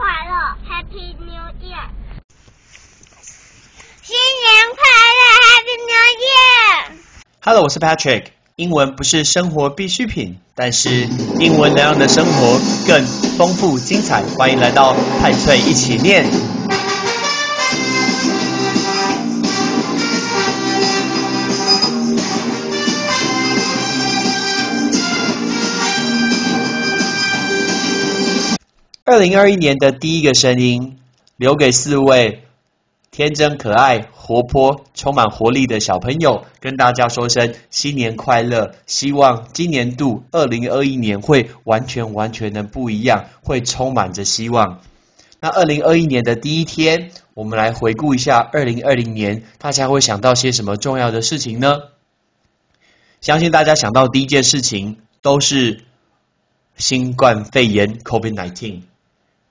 快乐，Happy New Year！新年快乐，Happy New Year！Hello，我是 Patrick。英文不是生活必需品，但是英文能让你的生活更丰富精彩。欢迎来到派翠一起念。二零二一年的第一个声音，留给四位天真可爱、活泼、充满活力的小朋友，跟大家说声新年快乐！希望今年度二零二一年会完全完全的不一样，会充满着希望。那二零二一年的第一天，我们来回顾一下二零二零年，大家会想到些什么重要的事情呢？相信大家想到第一件事情都是新冠肺炎 （COVID-19）。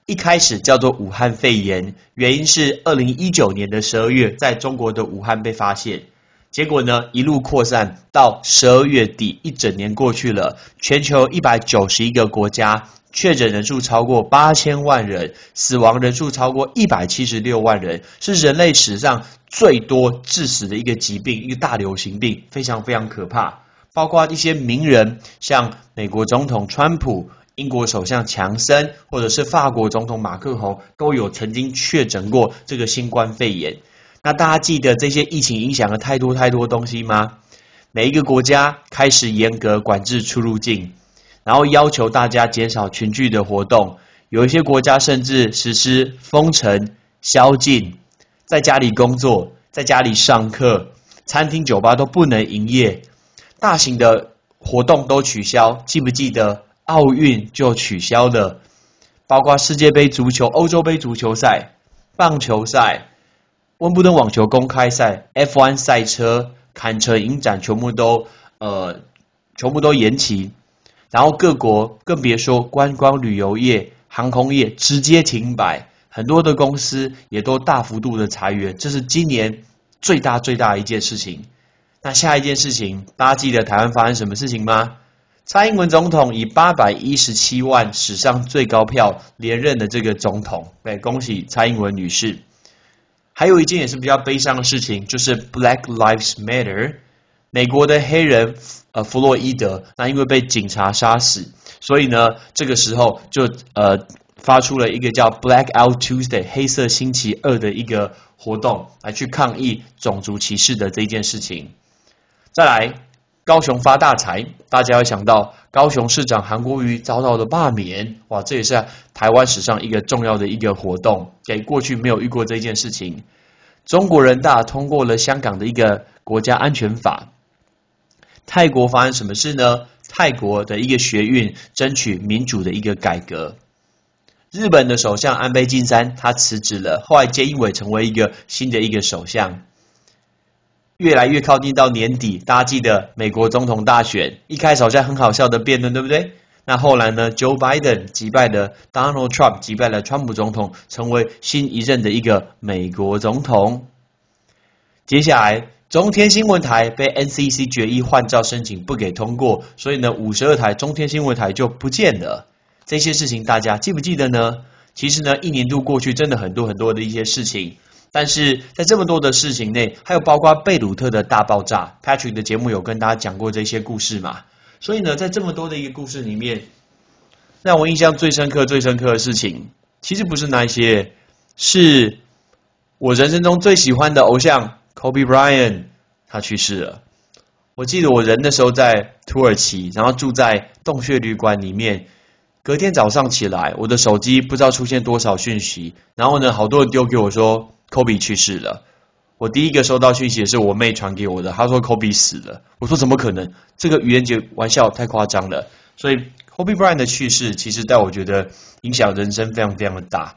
一开始叫做武汉肺炎，原因是二零一九年的十二月在中国的武汉被发现，结果呢一路扩散到十二月底，一整年过去了，全球一百九十一个国家确诊人数超过八千万人，死亡人数超过一百七十六万人，是人类史上最多致死的一个疾病，一个大流行病，非常非常可怕。包括一些名人，像美国总统川普。英国首相强森，或者是法国总统马克宏，都有曾经确诊过这个新冠肺炎。那大家记得这些疫情影响了太多太多东西吗？每一个国家开始严格管制出入境，然后要求大家减少群聚的活动。有一些国家甚至实施封城、宵禁，在家里工作，在家里上课，餐厅、酒吧都不能营业，大型的活动都取消。记不记得？奥运就取消了，包括世界杯足球、欧洲杯足球赛、棒球赛、温布顿网球公开赛、F1 赛车、坎城影展，全部都呃全部都延期。然后各国更别说观光旅游业、航空业直接停摆，很多的公司也都大幅度的裁员，这是今年最大最大一件事情。那下一件事情，大家记得台湾发生什么事情吗？蔡英文总统以八百一十七万史上最高票连任的这个总统，对，恭喜蔡英文女士。还有一件也是比较悲伤的事情，就是 Black Lives Matter，美国的黑人呃弗洛伊德，那因为被警察杀死，所以呢这个时候就呃发出了一个叫 Black Out Tuesday 黑色星期二的一个活动，来去抗议种族歧视的这件事情。再来。高雄发大财，大家要想到高雄市长韩国瑜遭到的罢免，哇，这也是台湾史上一个重要的一个活动，给过去没有遇过这件事情。中国人大通过了香港的一个国家安全法。泰国发生什么事呢？泰国的一个学运争取民主的一个改革。日本的首相安倍晋三他辞职了，后来菅义伟成为一个新的一个首相。越来越靠近到年底，大家记得美国总统大选一开始好像很好笑的辩论，对不对？那后来呢？Joe Biden 击败了 Donald Trump，击败了川普总统，成为新一任的一个美国总统。接下来，中天新闻台被 NCC 决议换照申请不给通过，所以呢，五十二台中天新闻台就不见了。这些事情大家记不记得呢？其实呢，一年度过去，真的很多很多的一些事情。但是在这么多的事情内，还有包括贝鲁特的大爆炸，Patrick 的节目有跟大家讲过这些故事嘛？所以呢，在这么多的一个故事里面，让我印象最深刻、最深刻的事情，其实不是那一些，是我人生中最喜欢的偶像 Kobe Bryant 他去世了。我记得我人的时候在土耳其，然后住在洞穴旅馆里面。隔天早上起来，我的手机不知道出现多少讯息，然后呢，好多人丢给我说。Kobe 去世了，我第一个收到讯息是我妹传给我的，她说 Kobe 死了，我说怎么可能？这个愚人节玩笑太夸张了。所以 Kobe Bryant 的去世，其实在我觉得影响人生非常非常的大。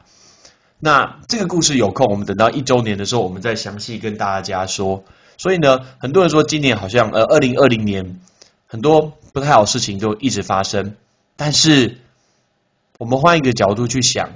那这个故事有空，我们等到一周年的时候，我们再详细跟大家说。所以呢，很多人说今年好像呃，二零二零年很多不太好事情都一直发生，但是我们换一个角度去想。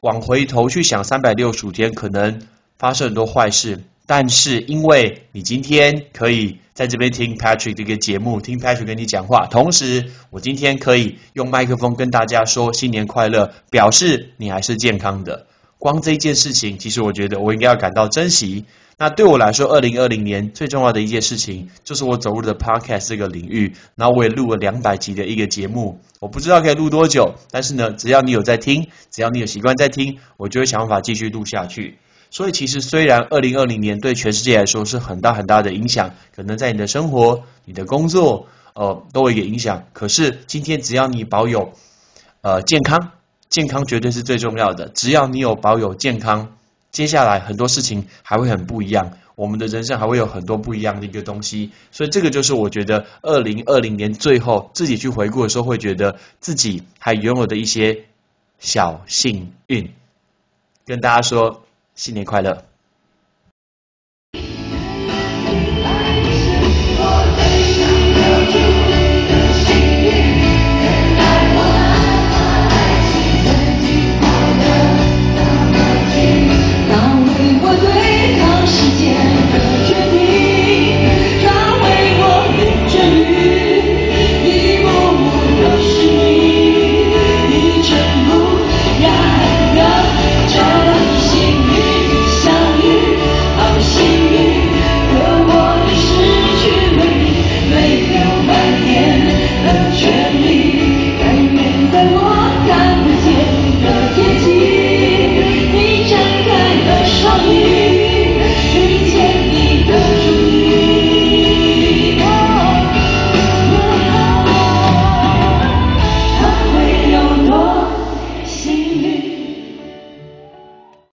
往回头去想，三百六十五天可能发生很多坏事，但是因为你今天可以在这边听 Patrick 这个节目，听 Patrick 跟你讲话，同时我今天可以用麦克风跟大家说新年快乐，表示你还是健康的。光这件事情，其实我觉得我应该要感到珍惜。那对我来说，二零二零年最重要的一件事情，就是我走入了 Podcast 这个领域，然后我也录了两百集的一个节目。我不知道可以录多久，但是呢，只要你有在听，只要你有习惯在听，我就会想办法继续录下去。所以其实虽然二零二零年对全世界来说是很大很大的影响，可能在你的生活、你的工作，呃，都会有影响。可是今天只要你保有呃健康，健康绝对是最重要的。只要你有保有健康。接下来很多事情还会很不一样，我们的人生还会有很多不一样的一个东西，所以这个就是我觉得二零二零年最后自己去回顾的时候，会觉得自己还拥有的一些小幸运，跟大家说新年快乐。